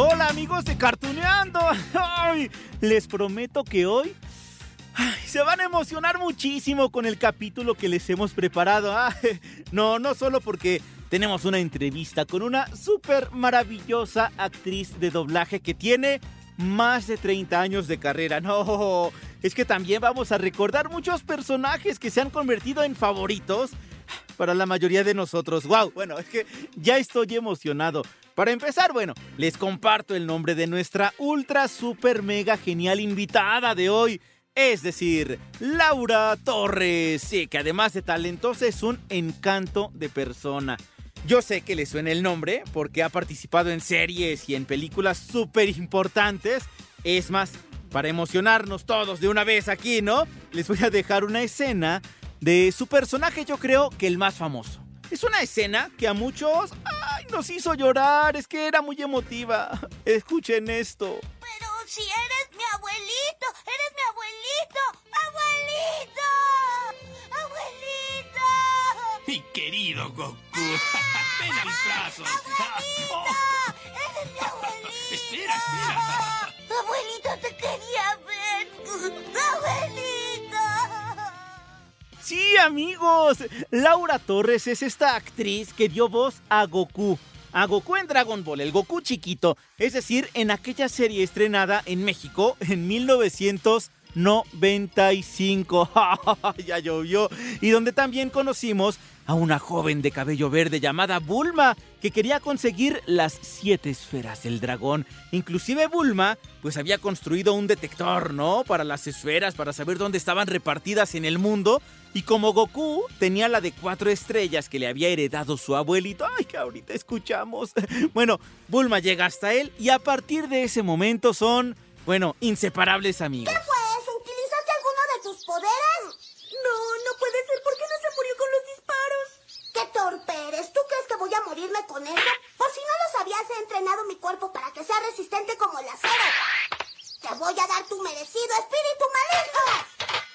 Hola amigos de Cartuneando. Ay, les prometo que hoy se van a emocionar muchísimo con el capítulo que les hemos preparado. Ay, no, no solo porque tenemos una entrevista con una súper maravillosa actriz de doblaje que tiene más de 30 años de carrera. No, es que también vamos a recordar muchos personajes que se han convertido en favoritos para la mayoría de nosotros. ¡Wow! Bueno, es que ya estoy emocionado. Para empezar, bueno, les comparto el nombre de nuestra ultra super mega genial invitada de hoy. Es decir, Laura Torres. Sí, que además de talentosa es un encanto de persona. Yo sé que le suena el nombre porque ha participado en series y en películas súper importantes. Es más, para emocionarnos todos de una vez aquí, ¿no? Les voy a dejar una escena de su personaje, yo creo que el más famoso. Es una escena que a muchos ay, nos hizo llorar, es que era muy emotiva. Escuchen esto. Pero si eres mi abuelito, eres mi abuelito. ¡Abuelito! ¡Abuelito! Mi querido Goku. Ven a mis brazos. Oh, ¡Eres mi abuelito! espera, espera. Abuelito, te quería ver. ¡Abuelito! Sí, amigos, Laura Torres es esta actriz que dio voz a Goku. A Goku en Dragon Ball, el Goku chiquito, es decir, en aquella serie estrenada en México en 1995. ya llovió. Y donde también conocimos a una joven de cabello verde llamada Bulma, que quería conseguir las siete esferas del dragón. Inclusive Bulma, pues había construido un detector, ¿no? Para las esferas, para saber dónde estaban repartidas en el mundo. Y como Goku tenía la de cuatro estrellas que le había heredado su abuelito, ay, que ahorita escuchamos. Bueno, Bulma llega hasta él y a partir de ese momento son, bueno, inseparables amigos. ¿Qué eso? ¿Utilizaste alguno de tus poderes? No, no puede ser. ¿Por qué no se murió con los disparos? ¡Qué torpe eres! ¿Tú crees que voy a morirme con eso? Por si no lo sabías, he entrenado mi cuerpo para que sea resistente como el acero. Te voy a dar tu merecido espíritu maligno.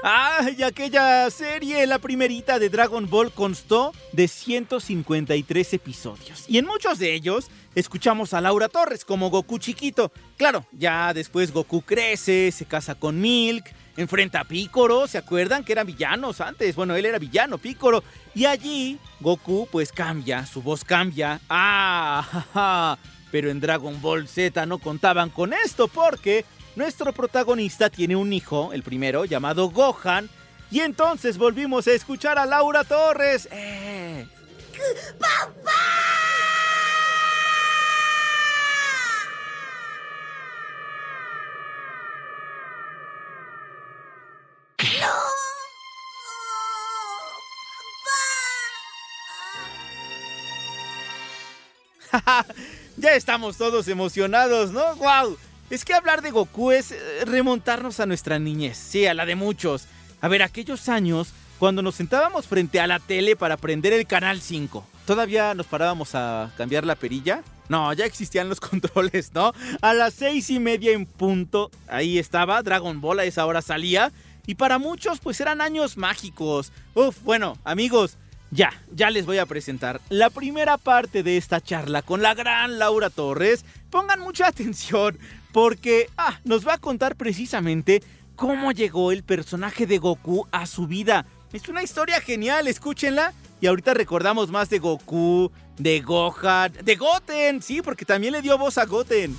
Humano! Ay, aquella serie, la primerita de Dragon Ball, constó de 153 episodios. Y en muchos de ellos escuchamos a Laura Torres como Goku chiquito. Claro, ya después Goku crece, se casa con Milk, enfrenta a Piccolo, ¿se acuerdan que eran villanos antes? Bueno, él era villano, Piccolo. Y allí Goku pues cambia, su voz cambia. Ah. Pero en Dragon Ball Z no contaban con esto porque nuestro protagonista tiene un hijo, el primero, llamado Gohan. Y entonces volvimos a escuchar a Laura Torres. ¡Eh! ya estamos todos emocionados, ¿no? ¡Wow! Es que hablar de Goku es eh, remontarnos a nuestra niñez, sí, a la de muchos. A ver, aquellos años cuando nos sentábamos frente a la tele para prender el canal 5. ¿Todavía nos parábamos a cambiar la perilla? No, ya existían los controles, ¿no? A las seis y media en punto, ahí estaba, Dragon Ball a esa hora salía. Y para muchos, pues eran años mágicos. Uf, bueno, amigos, ya, ya les voy a presentar la primera parte de esta charla con la gran Laura Torres. Pongan mucha atención porque ah, nos va a contar precisamente cómo llegó el personaje de Goku a su vida. Es una historia genial, escúchenla. Y ahorita recordamos más de Goku, de Gohan, de Goten, sí, porque también le dio voz a Goten.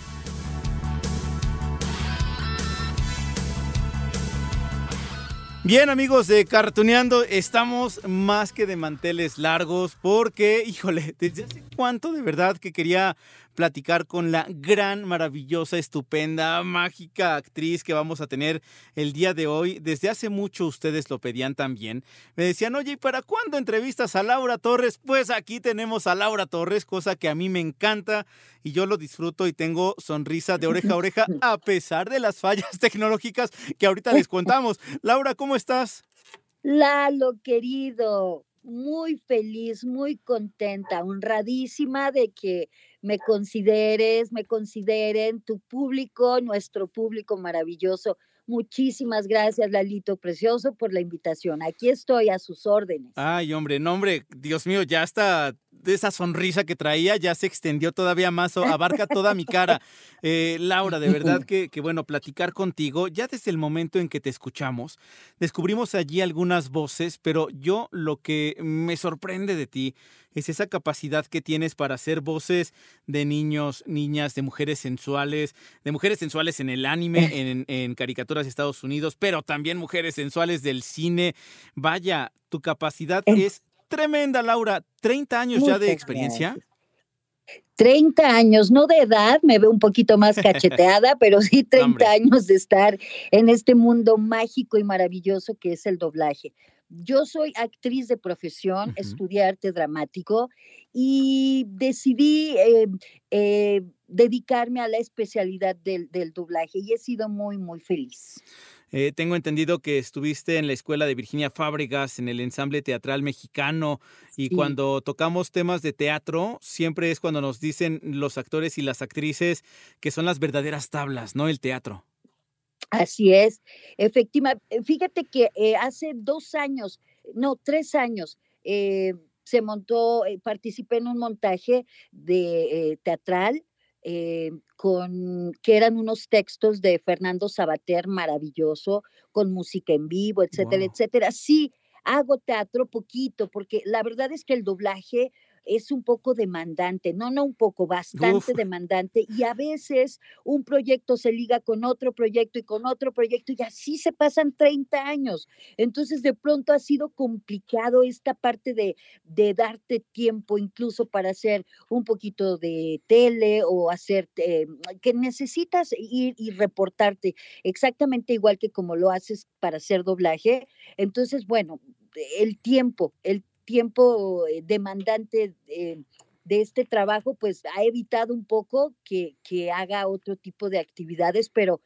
Bien amigos de Cartuneando, estamos más que de manteles largos porque, híjole, desde hace cuánto de verdad que quería platicar con la gran, maravillosa, estupenda, mágica actriz que vamos a tener el día de hoy. Desde hace mucho ustedes lo pedían también. Me decían, oye, ¿y para cuándo entrevistas a Laura Torres? Pues aquí tenemos a Laura Torres, cosa que a mí me encanta y yo lo disfruto y tengo sonrisa de oreja a oreja a pesar de las fallas tecnológicas que ahorita les contamos. Laura, ¿cómo estás? Lalo, querido, muy feliz, muy contenta, honradísima de que me consideres, me consideren tu público, nuestro público maravilloso. Muchísimas gracias, Lalito Precioso, por la invitación. Aquí estoy a sus órdenes. Ay, hombre, no, hombre, Dios mío, ya está de esa sonrisa que traía ya se extendió todavía más, abarca toda mi cara. Eh, Laura, de verdad que, que, bueno, platicar contigo, ya desde el momento en que te escuchamos, descubrimos allí algunas voces, pero yo lo que me sorprende de ti es esa capacidad que tienes para hacer voces de niños, niñas, de mujeres sensuales, de mujeres sensuales en el anime, en, en caricaturas de Estados Unidos, pero también mujeres sensuales del cine. Vaya, tu capacidad es tremenda, Laura. 30 años ya de experiencia. 30 años, no de edad, me veo un poquito más cacheteada, pero sí 30 años de estar en este mundo mágico y maravilloso que es el doblaje. Yo soy actriz de profesión, uh -huh. estudié arte dramático y decidí eh, eh, dedicarme a la especialidad del, del doblaje y he sido muy, muy feliz. Eh, tengo entendido que estuviste en la escuela de Virginia Fábregas, en el ensamble teatral mexicano, y sí. cuando tocamos temas de teatro, siempre es cuando nos dicen los actores y las actrices que son las verdaderas tablas, ¿no? El teatro. Así es, efectivamente. Fíjate que eh, hace dos años, no, tres años, eh, se montó, eh, participé en un montaje de teatral eh, con que eran unos textos de Fernando Sabater maravilloso, con música en vivo, etcétera, wow. etcétera. Sí, hago teatro poquito, porque la verdad es que el doblaje es un poco demandante, no, no un poco, bastante Uf. demandante y a veces un proyecto se liga con otro proyecto y con otro proyecto y así se pasan 30 años. Entonces de pronto ha sido complicado esta parte de, de darte tiempo incluso para hacer un poquito de tele o hacer eh, que necesitas ir y reportarte exactamente igual que como lo haces para hacer doblaje. Entonces, bueno, el tiempo, el tiempo eh, demandante de este trabajo, pues ha evitado un poco que, que, haga otro tipo de actividades, pero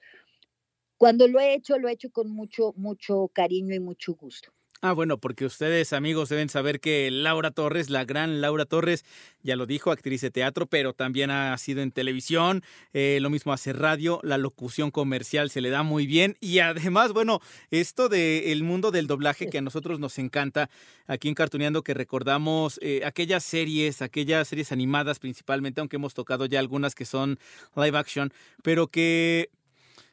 cuando lo he hecho, lo he hecho con mucho, mucho cariño y mucho gusto. Ah, bueno, porque ustedes, amigos, deben saber que Laura Torres, la gran Laura Torres, ya lo dijo, actriz de teatro, pero también ha sido en televisión, eh, lo mismo hace radio, la locución comercial se le da muy bien y además, bueno, esto del el mundo del doblaje que a nosotros nos encanta, aquí en Cartuneando que recordamos eh, aquellas series, aquellas series animadas principalmente, aunque hemos tocado ya algunas que son live action, pero que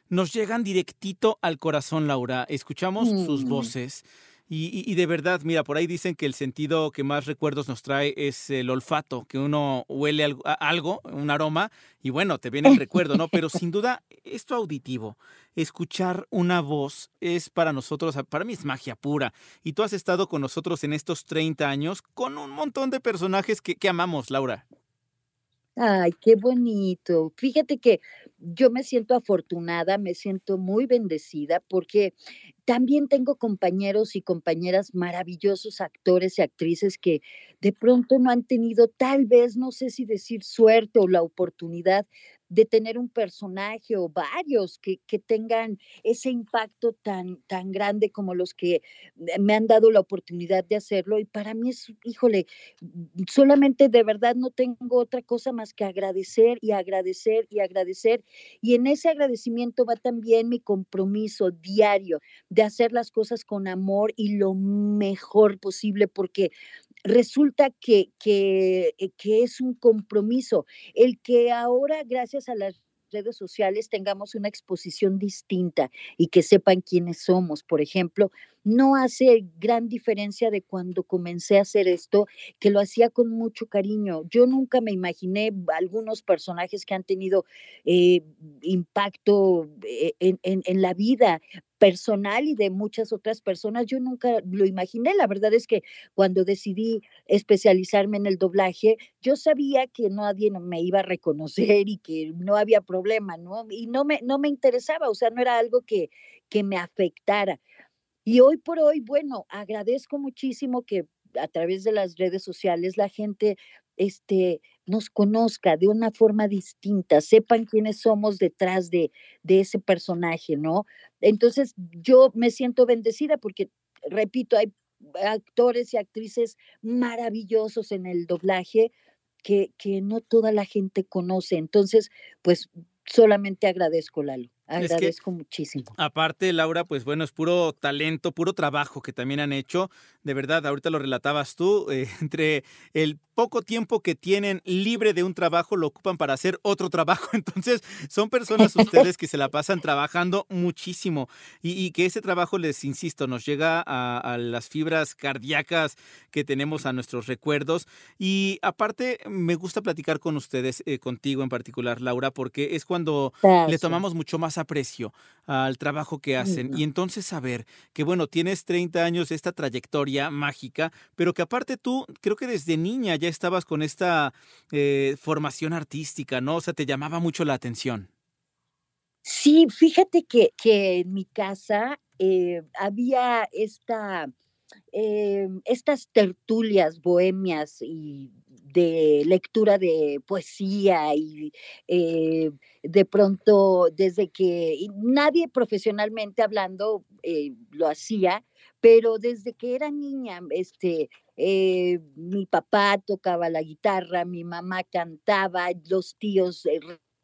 nos llegan directito al corazón, Laura. Escuchamos mm. sus voces. Y, y, de verdad, mira, por ahí dicen que el sentido que más recuerdos nos trae es el olfato, que uno huele algo, algo un aroma, y bueno, te viene el recuerdo, ¿no? Pero sin duda, esto auditivo, escuchar una voz es para nosotros, para mí es magia pura. Y tú has estado con nosotros en estos 30 años con un montón de personajes que, que amamos, Laura. Ay, qué bonito. Fíjate que yo me siento afortunada, me siento muy bendecida porque también tengo compañeros y compañeras maravillosos actores y actrices que de pronto no han tenido tal vez, no sé si decir suerte o la oportunidad de tener un personaje o varios que, que, tengan ese impacto tan, tan grande como los que me han dado la oportunidad de hacerlo. Y para mí es, híjole, solamente de verdad no tengo otra cosa más que agradecer y agradecer y agradecer. Y en ese agradecimiento va también mi compromiso diario de hacer las cosas con amor y lo mejor posible, porque resulta que, que, que, es un compromiso. El que ahora, gracias a las redes sociales tengamos una exposición distinta y que sepan quiénes somos. Por ejemplo, no hace gran diferencia de cuando comencé a hacer esto, que lo hacía con mucho cariño. Yo nunca me imaginé algunos personajes que han tenido eh, impacto eh, en, en la vida personal y de muchas otras personas. Yo nunca lo imaginé. La verdad es que cuando decidí especializarme en el doblaje, yo sabía que nadie me iba a reconocer y que no había problema, ¿no? Y no me, no me interesaba, o sea, no era algo que, que me afectara. Y hoy por hoy, bueno, agradezco muchísimo que a través de las redes sociales la gente este, nos conozca de una forma distinta, sepan quiénes somos detrás de, de ese personaje, ¿no? Entonces, yo me siento bendecida porque, repito, hay actores y actrices maravillosos en el doblaje que, que no toda la gente conoce. Entonces, pues solamente agradezco, Lalo. Agradezco muchísimo. Aparte, Laura, pues bueno, es puro talento, puro trabajo que también han hecho. De verdad, ahorita lo relatabas tú, eh, entre el poco tiempo que tienen libre de un trabajo lo ocupan para hacer otro trabajo. Entonces, son personas ustedes que se la pasan trabajando muchísimo y, que ese trabajo, les insisto, nos llega a, las fibras cardíacas que tenemos a nuestros recuerdos. Y aparte, me gusta platicar con ustedes, eh, contigo en particular, Laura, porque es cuando le tomamos mucho más aprecio al trabajo que hacen. Y entonces saber que, bueno, tienes 30 años de esta trayectoria mágica, pero que aparte tú, creo que desde niña ya estabas con esta eh, formación artística, ¿no? O sea, te llamaba mucho la atención. Sí, fíjate que, que en mi casa eh, había esta, eh, estas tertulias bohemias y de lectura de poesía y eh, de pronto desde que nadie profesionalmente hablando eh, lo hacía, pero desde que era niña, este, eh, mi papá tocaba la guitarra, mi mamá cantaba, los tíos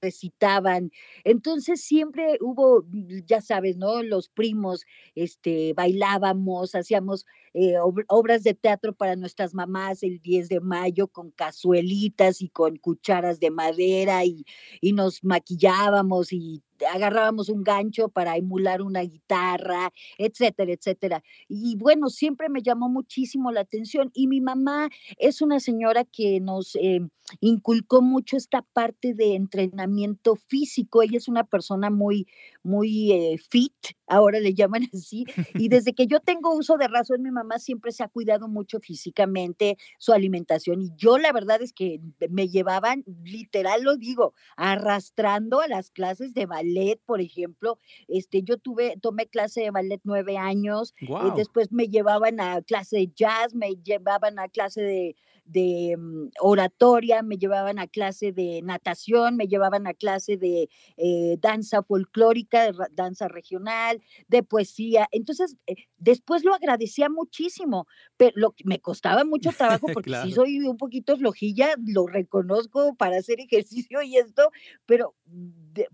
recitaban. Entonces siempre hubo, ya sabes, ¿no? Los primos, este, bailábamos, hacíamos eh, obras de teatro para nuestras mamás el 10 de mayo con cazuelitas y con cucharas de madera y, y nos maquillábamos y agarrábamos un gancho para emular una guitarra, etcétera, etcétera. Y bueno, siempre me llamó muchísimo la atención. Y mi mamá es una señora que nos eh, inculcó mucho esta parte de entrenamiento físico. Ella es una persona muy, muy eh, fit, ahora le llaman así. Y desde que yo tengo uso de razón, mi mamá siempre se ha cuidado mucho físicamente, su alimentación. Y yo la verdad es que me llevaban, literal lo digo, arrastrando a las clases de ballet por ejemplo. Este, yo tuve, tomé clase de ballet nueve años, y eh, después me llevaban a clase de jazz, me llevaban a clase de, de mm, oratoria, me llevaban a clase de natación, me llevaban a clase de eh, danza folclórica, de danza regional, de poesía. Entonces, eh, después lo agradecía muchísimo, pero lo, me costaba mucho trabajo porque si soy un poquito flojilla, lo reconozco para hacer ejercicio y esto, pero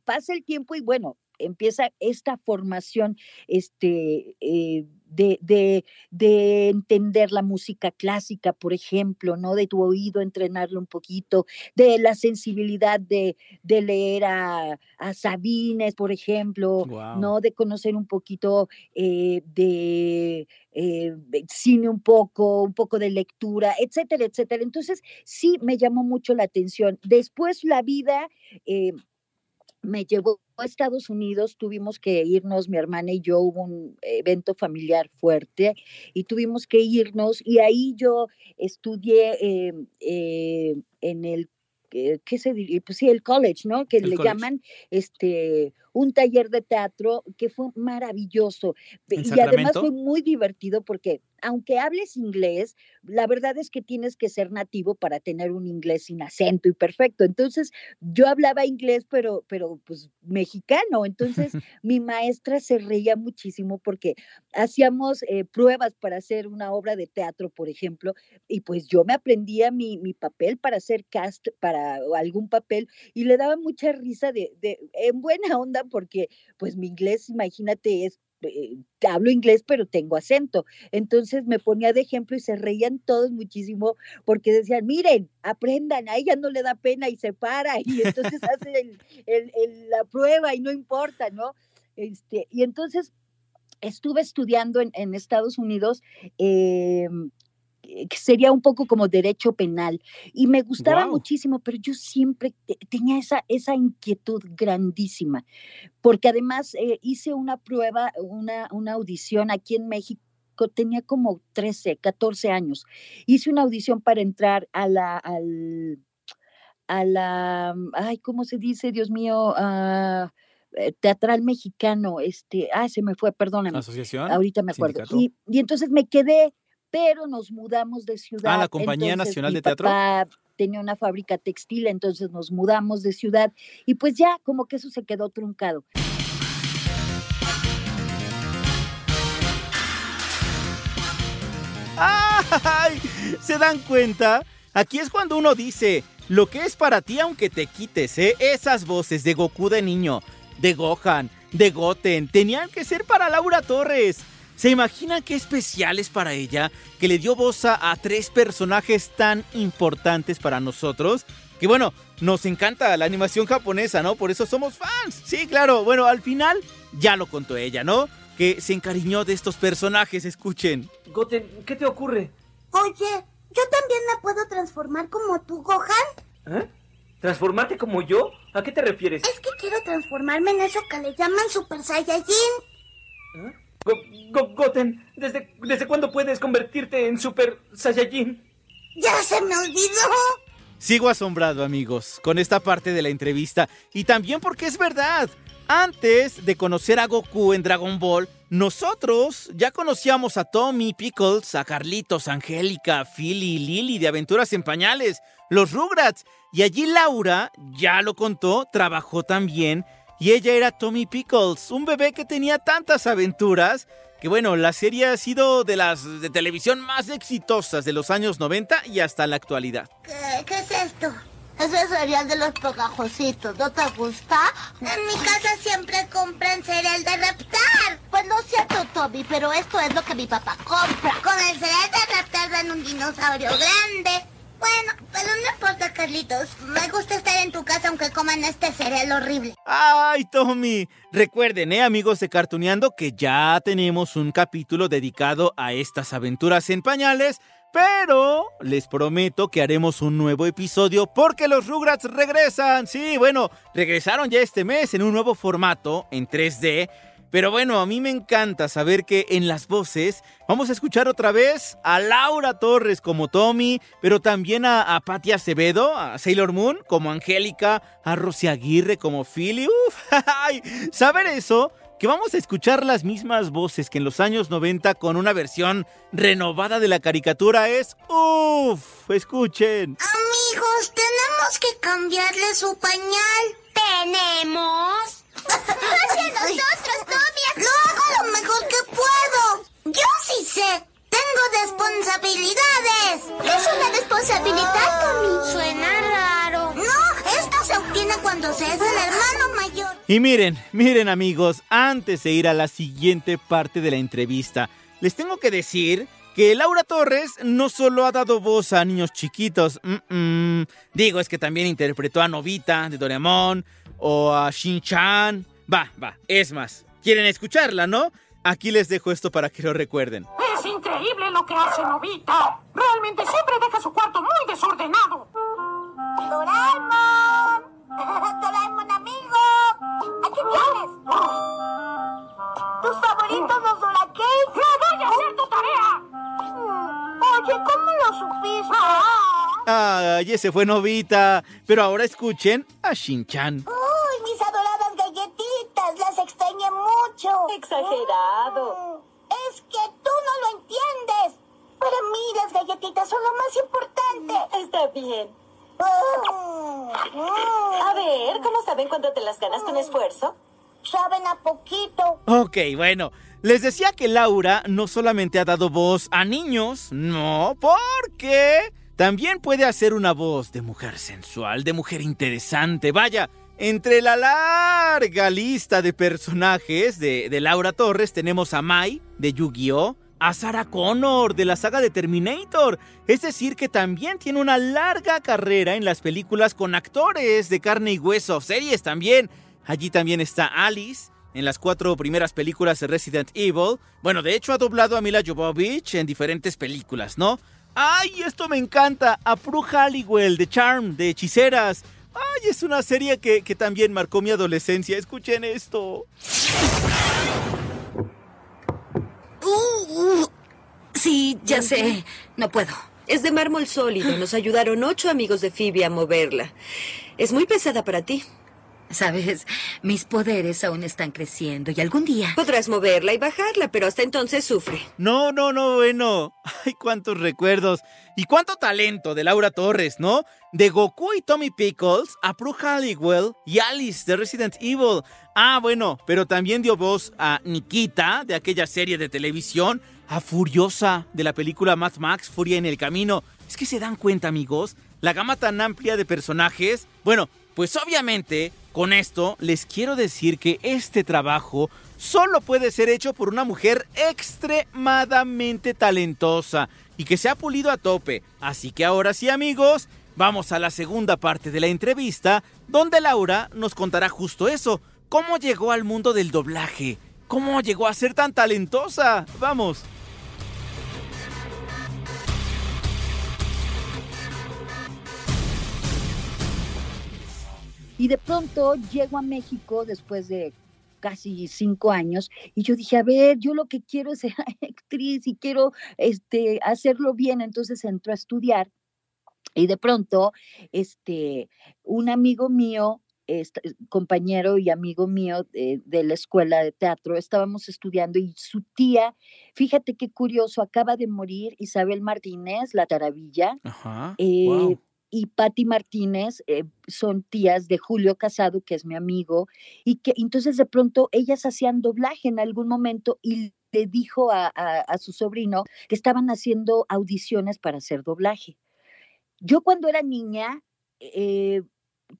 pasa el tiempo y bueno, empieza esta formación este, eh, de, de, de, entender la música clásica, por ejemplo, ¿no? De tu oído, entrenarlo un poquito, de la sensibilidad de, de leer a, a, Sabines, por ejemplo, ¿no? De conocer un poquito eh, de, eh, cine un poco, un poco de lectura, etcétera, etcétera. Entonces, sí me llamó mucho la atención. Después la vida me llevó a Estados Unidos, tuvimos que irnos, mi hermana y yo, hubo un evento familiar fuerte y tuvimos que irnos y ahí yo estudié eh, eh, en el ¿qué se diría? Pues sí, el college, ¿no? Que le llaman este un taller de teatro que fue maravilloso. y además fue muy divertido porque aunque hables inglés, la verdad es que tienes que ser nativo para tener un inglés sin acento y perfecto. Entonces, yo hablaba inglés, pero, pero pues mexicano. Entonces, mi maestra se reía muchísimo porque hacíamos eh, pruebas para hacer una obra de teatro, por ejemplo, y pues yo me aprendía mi, mi papel para hacer cast para algún papel y le daba mucha risa de, de en buena onda porque pues mi inglés, imagínate, es eh, hablo inglés, pero tengo acento. Entonces me ponía de ejemplo y se reían todos muchísimo porque decían, miren, aprendan, a ella no le da pena y se para y entonces hace la prueba y no importa, ¿no? Este, y entonces estuve estudiando en, en Estados Unidos eh, sería un poco como derecho penal. Y me gustaba muchísimo, pero yo siempre tenía esa, esa inquietud grandísima, porque además eh, hice una prueba, una, una audición aquí en México tenía como 13, 14 años. Hice una audición para entrar a la, al, a la, ay, ¿cómo se dice, Dios mío? Uh, teatral mexicano, este, ay, se me fue, perdóname. Asociación. Ahorita me acuerdo. Y, y, entonces me quedé pero nos mudamos de ciudad. Ah, la Compañía Nacional de Teatro. Tenía una fábrica textil, entonces nos mudamos de ciudad y pues ya como que eso se quedó truncado. ¡Ay! ¿Se dan cuenta? Aquí es cuando uno dice, lo que es para ti aunque te quites, ¿eh? Esas voces de Goku de niño, de Gohan, de Goten, tenían que ser para Laura Torres. ¿Se imaginan qué especial es para ella que le dio voz a, tres personajes tan importantes para nosotros? Que bueno, nos encanta la animación japonesa, ¿no? Por eso somos fans. Sí, claro. Bueno, al final ya lo contó ella, ¿no? Que se encariñó de estos personajes, escuchen. Goten, ¿qué te ocurre? Oye, ¿yo también me puedo transformar como tú, Gohan? ¿Eh? ¿Transformarte como yo? ¿A qué te refieres? Es que quiero transformarme en eso que le llaman Super Saiyajin. ¿Eh? Goten, ¿desde, ¿desde cuándo puedes convertirte en Super Saiyajin? ¡Ya se me olvidó! Sigo asombrado, amigos, con esta parte de la entrevista. Y también porque es verdad. Antes de conocer a Goku en Dragon Ball, nosotros ya conocíamos a Tommy, Pickles, a Carlitos, Angélica, Philly y Lily de Aventuras en Pañales, los Rugrats. Y allí Laura, ya lo contó, trabajó también y ella era Tommy Pickles, un bebé que tenía tantas aventuras que bueno, la serie ha sido de las de televisión más exitosas de los años 90 y hasta la actualidad. ¿Qué, es esto? Es el cereal de los pegajositos, ¿no te gusta? En mi casa siempre compran cereal de Reptar. Pues no es cierto, Tommy, pero esto es lo que mi papá compra. Con el cereal de Reptar dan un dinosaurio grande. Bueno, pero no importa, Carlitos. Me gusta estar en tu casa aunque coman este cereal horrible. ¡Ay, Tommy! Recuerden, eh, amigos de Cartuneando, que ya tenemos un capítulo dedicado a estas aventuras en pañales. Pero les prometo que haremos un nuevo episodio porque los Rugrats regresan. Sí, bueno, regresaron ya este mes en un nuevo formato en 3D pero bueno, a mí me encanta saber que en las voces vamos a escuchar otra vez a Laura Torres como Tommy, pero también a, a Patti Acevedo, a Sailor Moon como Angélica, a Rosy Aguirre como Philly. Uf, saber eso, que vamos a escuchar las mismas voces que en los años 90 con una versión renovada de la caricatura es uff, escuchen. Amigos, tenemos que cambiarle su pañal. ¿Tenemos? Hacia nosotros, Tommy. Lo hago lo mejor que puedo. Yo sí sé. Tengo responsabilidades. es una responsabilidad, Tommy? Suena raro. No, esto se obtiene cuando se es el hermano mayor. Y miren, miren amigos, antes de ir a la siguiente parte de la entrevista, les tengo que decir que Laura Torres no solo ha dado voz a niños chiquitos, digo, es que también interpretó a Novita de Doraemon o a Shin-Chan. Va, va, es más, ¿quieren escucharla, no? Aquí les dejo esto para que lo recuerden. Es increíble lo que hace Novita. Realmente siempre deja su cuarto muy desordenado. Doraemon. Doraemon amigo. Aquí tienes. Tus favoritos los Dora ¡No voy a hacer tu tarea! Oye, ¿cómo lo supiste? Ay, ese fue Novita. Pero ahora escuchen a Shin-Chan. Mucho. Exagerado. Mm, es que tú no lo entiendes. Para mí las galletitas son lo más importante. Está bien. Mm, mm. A ver, ¿cómo saben cuando te las ganas con esfuerzo? Saben a poquito. Ok, bueno. Les decía que Laura no solamente ha dado voz a niños, no, porque también puede hacer una voz de mujer sensual, de mujer interesante. Vaya, entre la larga lista de personajes de, Laura Torres tenemos a Mai de Yu-Gi-Oh! a Sarah Connor de la saga de Terminator. Es decir, que también tiene una larga carrera en las películas con actores de carne y hueso, series también. Allí también está Alice. En las cuatro primeras películas de Resident Evil. Bueno, de hecho ha doblado a Mila Jovovich en diferentes películas, ¿no? ¡Ay, esto me encanta! A Prue Halliwell de Charm, de Hechiceras. ¡Ay, es una serie que, que también marcó mi adolescencia! Escuchen esto. Sí, ya sé. No puedo. Es de mármol sólido. Nos ayudaron ocho amigos de Phoebe a moverla. Es muy pesada para ti. Sabes, mis poderes aún están creciendo y algún día... Podrás moverla y bajarla, pero hasta entonces sufre. No, no, no, bueno. Ay, cuántos recuerdos. Y cuánto talento de Laura Torres, ¿no? De Goku y Tommy Pickles, a Prue Halliwell y Alice de Resident Evil. Ah, bueno, pero también dio voz a Nikita de aquella serie de televisión, a Furiosa de la película Mad Max, Furia en el Camino. Es que se dan cuenta, amigos, la gama tan amplia de personajes. Bueno, pues obviamente con esto les quiero decir que este trabajo solo puede ser hecho por una mujer extremadamente talentosa y que se ha pulido a tope. Así que ahora sí amigos, vamos a la segunda parte de la entrevista donde Laura nos contará justo eso, cómo llegó al mundo del doblaje, cómo llegó a ser tan talentosa. Vamos. Y de pronto llego a México después de casi cinco años y yo dije, a ver, yo lo que quiero es ser actriz y quiero este, hacerlo bien. Entonces entró a estudiar y de pronto este, un amigo mío este, compañero y amigo mío de, de, la escuela de teatro, estábamos estudiando y su tía, fíjate qué curioso, acaba de morir Isabel Martínez, la taravilla. Ajá. Eh, wow. Y Patti Martínez eh, son tías de Julio Casado, que es mi amigo, y que entonces de pronto ellas hacían doblaje en algún momento y le dijo a, a, su sobrino que estaban haciendo audiciones para hacer doblaje. Yo cuando era niña eh,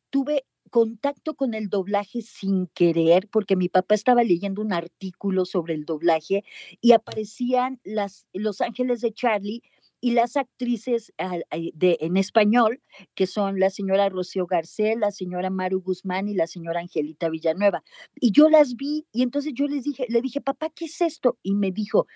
tuve contacto con el doblaje sin querer, porque mi papá estaba leyendo un artículo sobre el doblaje y aparecían las, Los Ángeles de Charlie y las actrices de, en español, que son la señora Rocío Garcés, la señora Maru Guzmán y la señora Angelita Villanueva. Y yo las vi y entonces yo les dije, le dije, papá, ¿qué es esto? Y me dijo,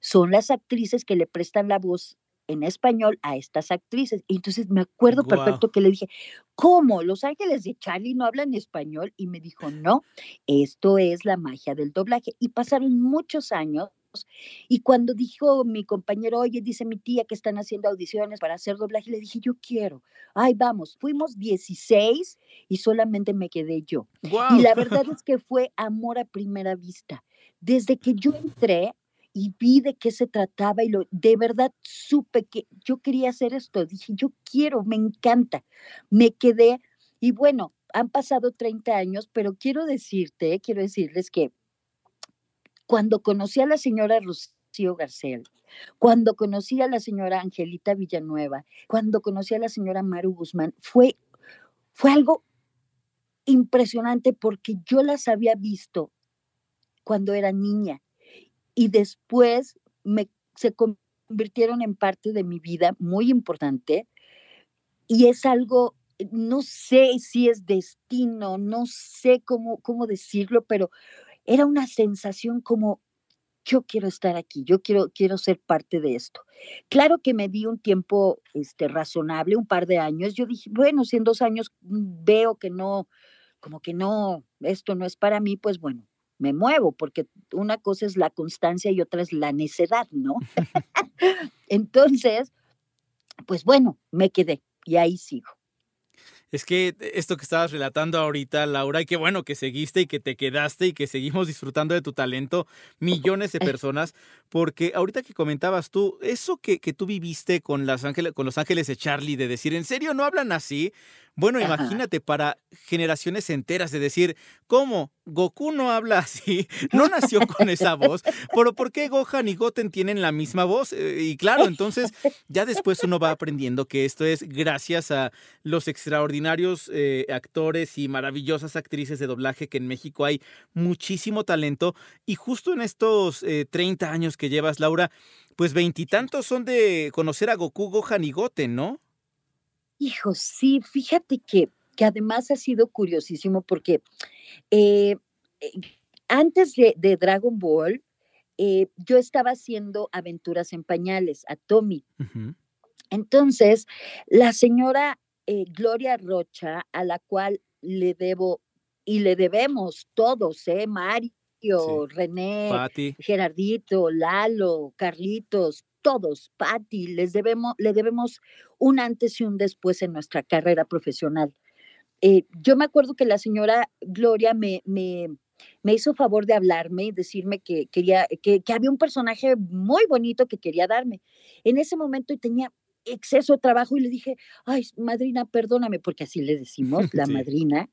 son las actrices que le prestan la voz en español a estas actrices. Y entonces me acuerdo wow. perfecto que le dije, ¿cómo? ¿Los ángeles de Charlie no hablan español? Y me dijo, no, esto es la magia del doblaje. Y pasaron muchos años. Y cuando dijo mi compañero, oye, dice mi tía que están haciendo audiciones para hacer doblaje, le dije, yo quiero. Ay, vamos, fuimos 16 y solamente me quedé yo. Wow. Y la verdad es que fue amor a primera vista. Desde que yo entré, y vi de qué se trataba y lo, de verdad supe que yo quería hacer esto. Dije, yo quiero, me encanta. Me quedé y bueno, han pasado 30 años, pero quiero decirte, quiero decirles que cuando conocí a la señora Rocío Garcel, cuando conocí a la señora Angelita Villanueva, cuando conocí a la señora Maru Guzmán, fue, fue algo impresionante porque yo las había visto cuando era niña y después se convirtieron en parte de mi vida muy importante y es algo, no sé si es destino, no sé cómo, cómo decirlo, pero era una sensación como yo quiero estar aquí, yo quiero, quiero ser parte de esto. Claro que me di un tiempo este, razonable, un par de años. Yo dije, bueno, si en dos años veo que no, como que no, esto no es para mí, pues bueno, me muevo, porque una cosa es la constancia y otra es la necedad, ¿no? Entonces, pues bueno, me quedé y ahí sigo. Es que esto que estabas relatando ahorita, Laura, y qué bueno que seguiste y que te quedaste y que seguimos disfrutando de tu talento, millones de personas, porque ahorita que comentabas tú, eso que, que tú viviste con, las ángeles, con los ángeles de Charlie, de decir, ¿en serio no hablan así? Bueno, imagínate para generaciones enteras de decir, ¿cómo? Goku no habla así, no nació con esa voz, pero ¿por qué Gohan y Goten tienen la misma voz? Eh, y claro, entonces ya después uno va aprendiendo que esto es gracias a los extraordinarios eh, actores y maravillosas actrices de doblaje que en México hay muchísimo talento y justo en estos 30 eh, años que llevas, Laura, pues veintitantos son de conocer a Goku, Gohan y Goten, ¿no? Hijo, sí, fíjate que, que además ha sido curiosísimo porque eh, eh, antes de, Dragon Ball, eh, yo estaba haciendo aventuras en pañales a Tommy. Entonces, la señora Gloria Rocha, a la cual le debo y le debemos todos, ¿eh? Mario, René, Gerardito, Lalo, Carlitos, todos, Patti, les debemos, le debemos un antes y un después en nuestra carrera profesional. Eh, yo me acuerdo que la señora Gloria me, me, me, hizo favor de hablarme y decirme que, quería, que, que, había un personaje muy bonito que quería darme. En ese momento tenía exceso de trabajo y le dije, ay, madrina, perdóname, porque así le decimos, la madrina,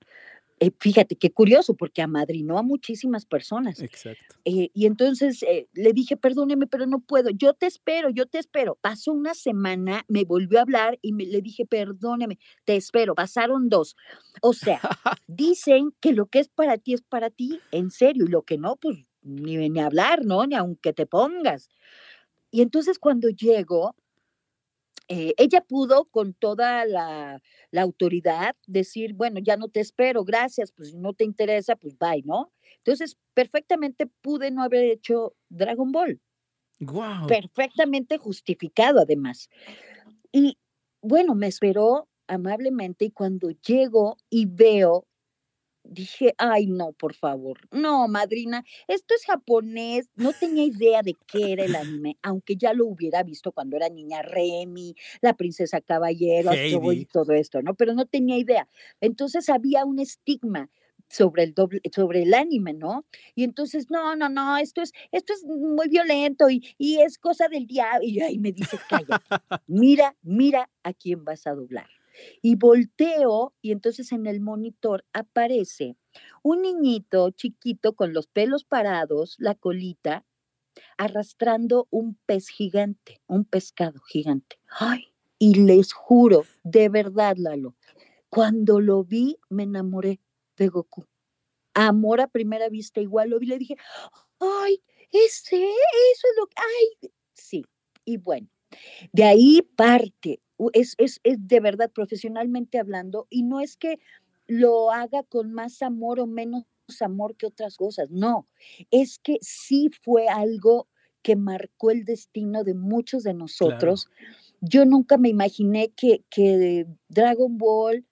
eh, fíjate qué curioso, porque amadrinó a muchísimas personas. Exacto. Eh, y entonces eh, le dije, perdóneme, pero no puedo. Yo te espero, yo te espero. Pasó una semana, me volvió a hablar y me, le dije, perdóneme, te espero. Pasaron dos. O sea, dicen que lo que es para ti es para ti, en serio, y lo que no, pues ni, ni hablar, ¿no? Ni aunque te pongas. Y entonces cuando llego, eh, ella pudo con toda la, autoridad decir, bueno, ya no te espero, gracias, pues si no te interesa, pues bye, ¿no? Entonces, perfectamente pude no haber hecho Dragon Ball. Wow. Perfectamente justificado, además. Y bueno, me esperó amablemente y cuando llego y veo dije, ay, no, por favor, no, madrina, esto es japonés, no tenía idea de qué era el anime, aunque ya lo hubiera visto cuando era niña Remy, la princesa caballero, y todo esto, ¿no? Pero no tenía idea. Entonces había un estigma sobre el doble, sobre el anime, ¿no? Y entonces, no, no, no, esto es, esto es muy violento y, y es cosa del diablo. Y ahí me dice, calla, mira, mira a quién vas a doblar. Y volteo y entonces en el monitor aparece un niñito chiquito con los pelos parados, la colita, arrastrando un pez gigante, un pescado gigante. Ay, y les juro, de verdad, Lalo, cuando lo vi me enamoré de Goku. Amor a primera vista, igual lo vi, le dije, ay, ese, eso es lo que, ay, sí. Y bueno, de ahí parte es, es, es de verdad profesionalmente hablando y no es que lo haga con más amor o menos amor que otras cosas, no, es que sí fue algo que marcó el destino de muchos de nosotros. Yo nunca me imaginé que, que Dragon Ball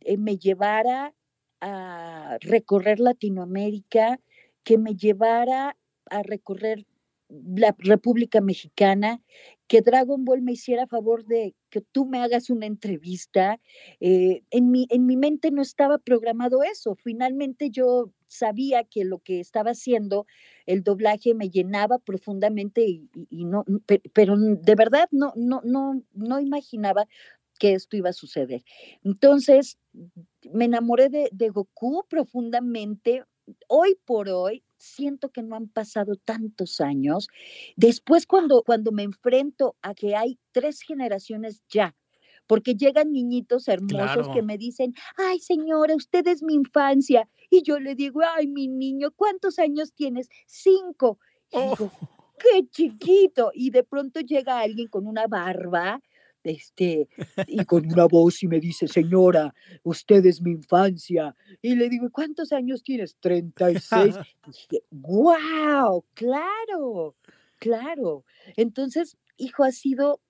eh, me llevara a recorrer Latinoamérica, que me llevara a recorrer la República Mexicana, que Dragon Ball me hiciera favor de que tú me hagas una entrevista. Eh, en, mi, en mi mente no estaba programado eso. Finalmente yo sabía que lo que estaba haciendo, el doblaje me llenaba profundamente y, no, pero de verdad no, no, no, no imaginaba que esto iba a suceder. Entonces, me enamoré de, de Goku profundamente. Hoy por hoy, siento que no han pasado tantos años. Después cuando, cuando me enfrento a que hay tres generaciones ya, porque llegan niñitos hermosos que me dicen, ay señora, usted es mi infancia. Y yo le digo, ay mi niño, ¿cuántos años tienes? Cinco. Y digo, oh. qué chiquito. Y de pronto llega alguien con una barba este, y con una voz y me dice, señora, usted es mi infancia. Y le digo, ¿cuántos años tienes? 36. Y dije, wow, claro, claro. Entonces, hijo, ha sido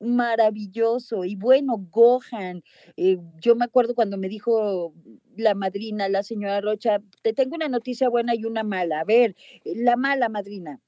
maravilloso. Y bueno, Gohan, eh, yo me acuerdo cuando me dijo la madrina, la señora Rocha, te tengo una noticia buena y una mala. A ver, la mala madrina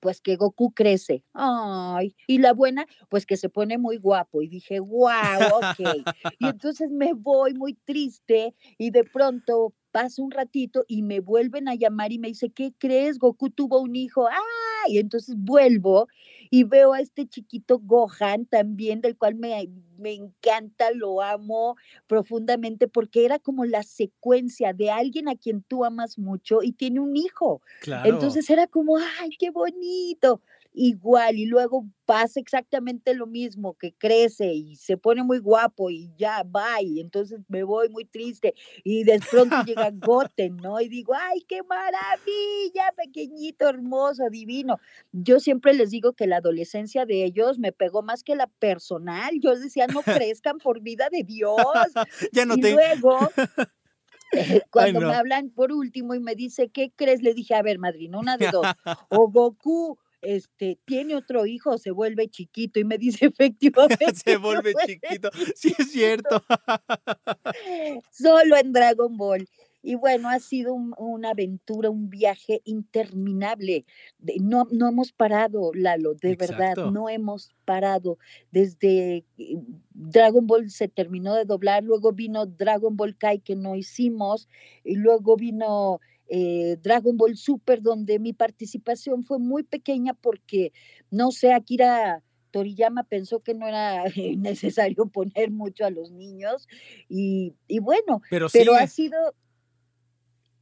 pues que Goku crece. Ay, y la buena, pues que se pone muy guapo. Y dije, wow, ok. y entonces me voy muy triste y de pronto pasa un ratito y me vuelven a llamar y me dice, ¿qué crees? Goku tuvo un hijo. Ah, y entonces vuelvo y veo a este chiquito Gohan también, del cual me, me encanta, lo amo profundamente, porque era como la secuencia de alguien a quien tú amas mucho y tiene un hijo. Claro. Entonces era como, ay, qué bonito igual y luego pasa exactamente lo mismo, que crece y se pone muy guapo y ya va y entonces me voy muy triste y de pronto llega Goten, ¿no? Y digo, ay, qué maravilla, pequeñito, hermoso, divino. Yo siempre les digo que la adolescencia de ellos me pegó más que la personal. Yo decía, no crezcan por vida de Dios. ya no y te... luego... eh, Cuando no. me hablan por último y me dice, ¿qué crees? Le dije, a ver, madrina, una de dos. O Goku este, tiene otro hijo se vuelve chiquito y me dice efectivamente. Se vuelve chiquito. Sí, es cierto. Solo en Dragon Ball. Y bueno, ha sido un- una aventura, un viaje interminable. De- No, no hemos parado, Lalo, de verdad, no hemos parado. Desde eh, Dragon Ball se terminó de doblar, luego vino Dragon Ball Kai que no hicimos, y luego vino eh, Dragon Ball Super, donde mi participación fue muy pequeña porque, no sé, Akira Toriyama pensó que no era necesario poner mucho a los niños y, y bueno, Pero pero sigue. ha sido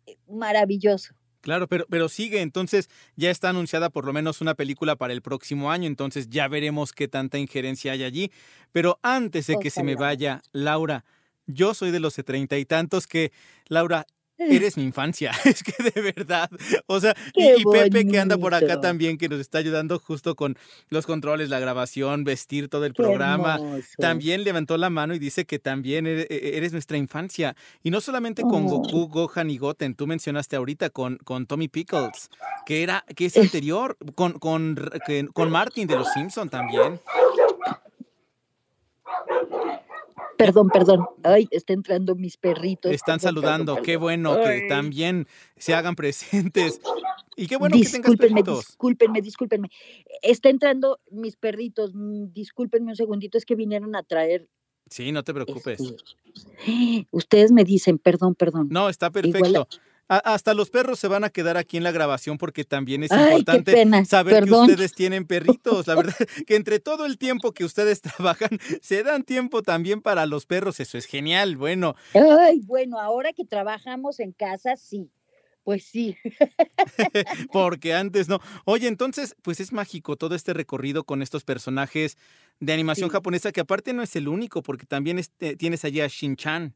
eh, maravilloso. Claro, pero, pero sigue, entonces ya está anunciada por lo menos una película para el próximo año, entonces ya veremos qué tanta injerencia hay allí. Pero antes de que se me vaya, Laura, yo soy de los de treinta y tantos que, Laura, eres mi infancia, es que de verdad, o sea, y, Qué y Pepe que anda por acá también, que nos está ayudando justo con los controles, la grabación, vestir todo el Qué programa, hermoso. también levantó la mano y dice que también e- eres nuestra infancia. Y no solamente con Oh. Goku, Gohan y Goten, tú mencionaste ahorita con, con Tommy Pickles, que era, que es anterior, con, con, con Martin de los Simpson también. Perdón, perdón. Ay, está entrando mis perritos. Están Perdón, saludando, perdón, qué bueno que Ay. también se hagan presentes. Y qué bueno que tengas perritos. discúlpenme, discúlpenme. Está entrando mis perritos. mm, Discúlpenme un segundito, es que vinieron a traer. Sí, no te preocupes. este, Ustedes me dicen, perdón, perdón. No, está Igual perfecto. A- hasta los perros se van a quedar aquí en la grabación porque también es Ay, importante saber perdón. que ustedes tienen perritos. La verdad que entre todo el tiempo que ustedes trabajan, se dan tiempo también para los perros. Eso es genial. Bueno, Ay, bueno, ahora que trabajamos en casa, sí. Pues sí. porque antes no. Oye, entonces, pues es mágico todo este recorrido con estos personajes de animación Sí. japonesa, que aparte no es el único, porque también este, tienes allí a Shin-Chan.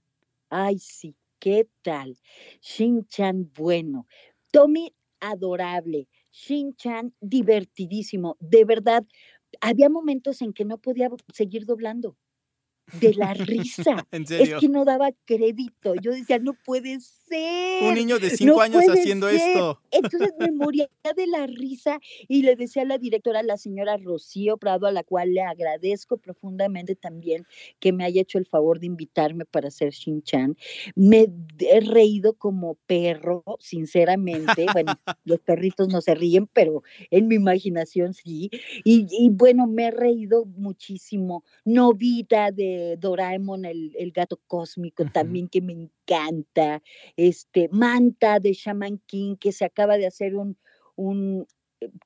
Ay, sí, ¿qué tal? Shin-Chan, bueno. Tommy, adorable. Shin-Chan, divertidísimo. De verdad, había momentos en que no podía seguir doblando. De la risa. En Es que no daba crédito. Yo decía, no puede ser. Un niño de cinco no años haciendo ser". esto. Entonces me moría de la risa y le decía a la directora, la señora Rocío Prado, a la cual le agradezco profundamente también que me haya hecho el favor de invitarme para hacer Shin-Chan. Me he reído como perro, sinceramente. Bueno, los perritos no se ríen, pero en mi imaginación sí. Y, y bueno, me he reído muchísimo. Novita de Doraemon, el, el gato cósmico, también que me encanta. Este, Manta de Shaman King, que se acaba de hacer un, un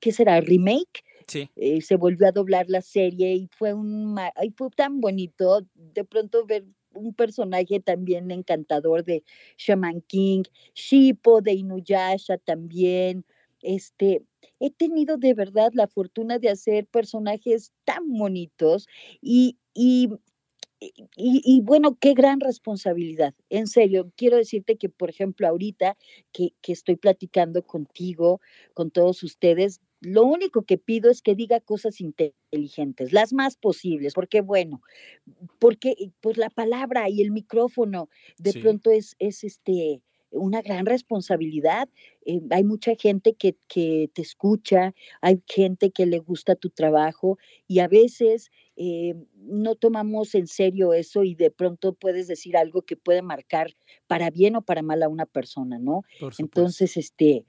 ¿qué será? ¿Remake? Sí. Eh, se volvió a doblar la serie y fue un fue tan bonito de pronto ver un personaje también encantador de Shaman King, Shippo de Inuyasha también. Este, he tenido de verdad la fortuna de hacer personajes tan bonitos y, y y, y bueno, qué gran responsabilidad. En serio, quiero decirte que, por ejemplo, ahorita que, que estoy platicando contigo, con todos ustedes, lo único que pido es que diga cosas inteligentes, las más posibles, porque bueno, porque pues la palabra y el micrófono de Sí. pronto es, es este una gran responsabilidad. Eh, hay mucha gente que, que te escucha, hay gente que le gusta tu trabajo y a veces eh, no tomamos en serio eso y de pronto puedes decir algo que puede marcar para bien o para mal a una persona, ¿no? Entonces, este,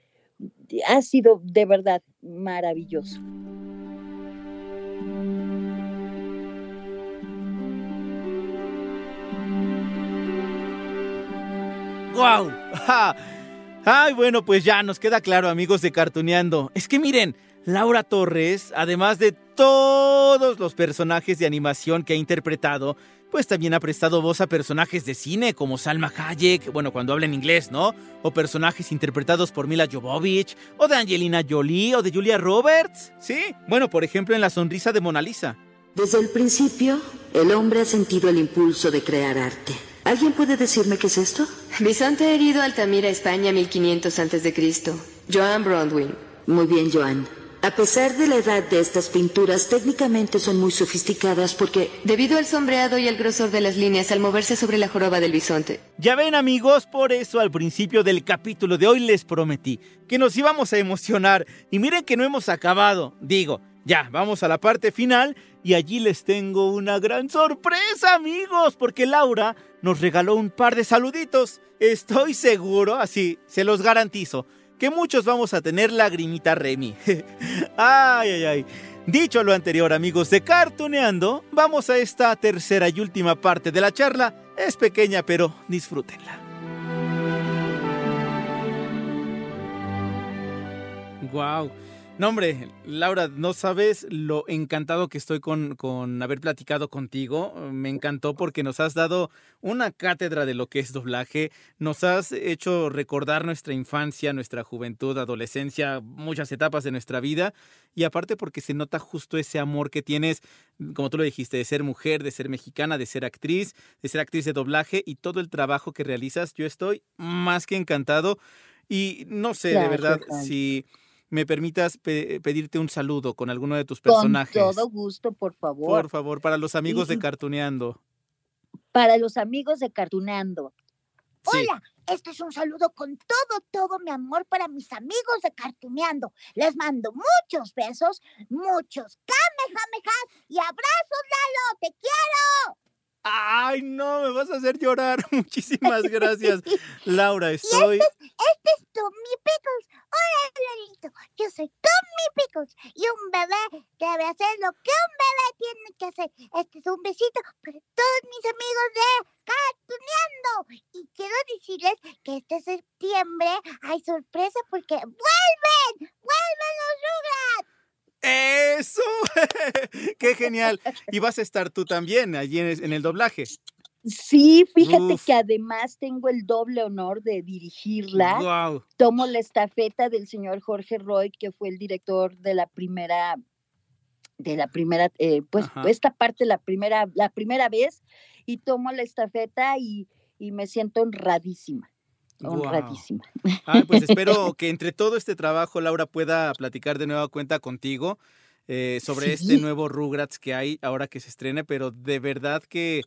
ha sido de verdad maravilloso. ¡Guau! Ay, bueno, pues ya nos queda claro, amigos de Cartuneando. Es que miren, Laura Torres, además de todos los personajes de animación que ha interpretado, pues también ha prestado voz a personajes de cine como Salma Hayek, bueno, cuando habla en inglés, ¿no? O personajes interpretados por Mila Jovovich, o de Angelina Jolie, o de Julia Roberts. Sí, bueno, por ejemplo en La sonrisa de Mona Lisa. Desde el principio, el hombre ha sentido el impulso de crear arte. ¿Alguien puede decirme qué es esto? Bisonte herido Altamira, España, 1500 a.C. Joan Bronwyn. Muy bien, Joan. A pesar de la edad de estas pinturas, técnicamente son muy sofisticadas porque... Debido al sombreado y al grosor de las líneas al moverse sobre la joroba del bisonte. Ya ven amigos, por eso al principio del capítulo de hoy les prometí que nos íbamos a emocionar. Y miren que no hemos acabado. Digo, ya, vamos a la parte final y allí les tengo una gran sorpresa amigos, porque Laura nos regaló un par de saluditos. Estoy seguro, así, se los garantizo que muchos vamos a tener lagrimita Remy. ay, ay, ay. Dicho lo anterior, amigos de Cartuneando, vamos a esta tercera y última parte de la charla. Es pequeña, pero disfrútenla. Wow. No, hombre, Laura, no sabes lo encantado que estoy con, con, haber platicado contigo. Me encantó porque nos has dado una cátedra de lo que es doblaje. Nos has hecho recordar nuestra infancia, nuestra juventud, adolescencia, muchas etapas de nuestra vida. Y aparte porque se nota justo ese amor que tienes, como tú lo dijiste, de ser mujer, de ser mexicana, de ser actriz, de ser actriz de doblaje y todo el trabajo que realizas. Yo estoy más que encantado. Y no sé, de verdad, si me permitas pedirte un saludo con alguno de tus personajes. Con todo gusto, por favor. Por favor, para los amigos de Cartuneando. Para los amigos de Cartuneando. Hola, este es un saludo con todo, todo mi amor para mis amigos de Cartuneando. Les mando muchos besos, muchos kamehamehas y abrazos, Lalo. ¡Te quiero! Ay, no, me vas a hacer llorar. Muchísimas gracias, Laura. Estoy. Este es, este es Tommy Pickles. Hola, Lalito. Yo soy Tommy Pickles. Y un bebé debe hacer lo que un bebé tiene que hacer. Este es un besito para todos mis amigos de Cartuneando. Y quiero decirles que este septiembre hay sorpresa porque vuelven. Vuelven los Rugrats. ¡Eso! ¡Qué genial! Y vas a estar tú también allí en el doblaje. Sí, fíjate que además tengo el doble honor de dirigirla. Wow. Tomo la estafeta del señor Jorge Roy, que fue el director de la primera, de la primera, eh, pues esta parte la primera, la primera vez, y tomo la estafeta y, y me siento honradísima honradísima. pues espero que entre todo este trabajo Laura pueda platicar de nueva cuenta contigo eh, sobre este nuevo Rugrats que hay ahora que se estrene, pero de verdad que,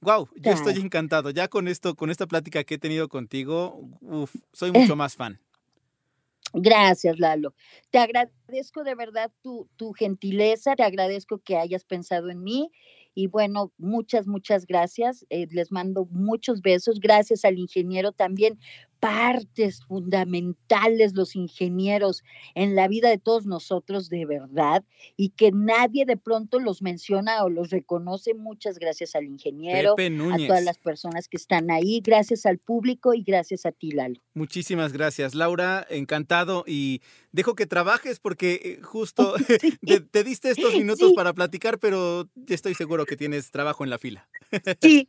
wow, yo estoy encantado. Ya con esto, con esta plática que he tenido contigo, uf, soy mucho más fan. Gracias, Lalo. Te agradezco de verdad tu, tu gentileza, te agradezco que hayas pensado en mí y bueno, muchas, muchas gracias. Eh, les mando muchos besos. Gracias al ingeniero también. Partes fundamentales los ingenieros en la vida de todos nosotros de verdad y que nadie de pronto los menciona o los reconoce. Muchas gracias al ingeniero, a todas las personas que están ahí, gracias al público y gracias a ti, Lalo. Muchísimas gracias, Laura. Encantado y dejo que trabajes porque eh, justo te, diste estos minutos para platicar, pero estoy seguro que tienes trabajo en la fila. Sí,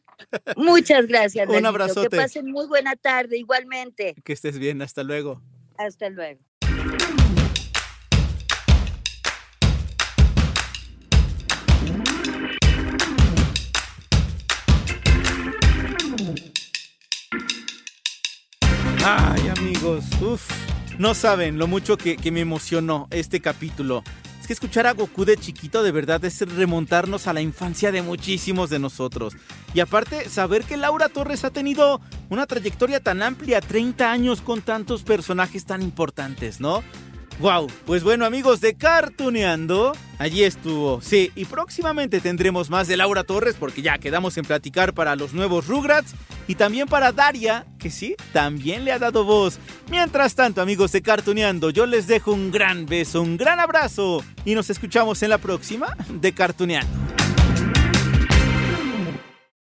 muchas gracias. Un abrazo. Que pasen muy buena tarde, igualmente. Que estés bien, hasta luego. Hasta luego. Ay, amigos, uff, no saben lo mucho que, que me emocionó este capítulo. Es que escuchar a Goku de chiquito de verdad es remontarnos a la infancia de muchísimos de nosotros. Y aparte, saber que Laura Torres ha tenido una trayectoria tan amplia, 30 años con tantos personajes tan importantes, ¿no? Wow, pues bueno amigos de Cartuneando, allí estuvo. Sí, y próximamente tendremos más de Laura Torres porque ya quedamos en platicar para los nuevos Rugrats y también para Daria, que sí, también le ha dado voz. Mientras tanto amigos de Cartuneando, yo les dejo un gran beso, un gran abrazo y nos escuchamos en la próxima de Cartuneando.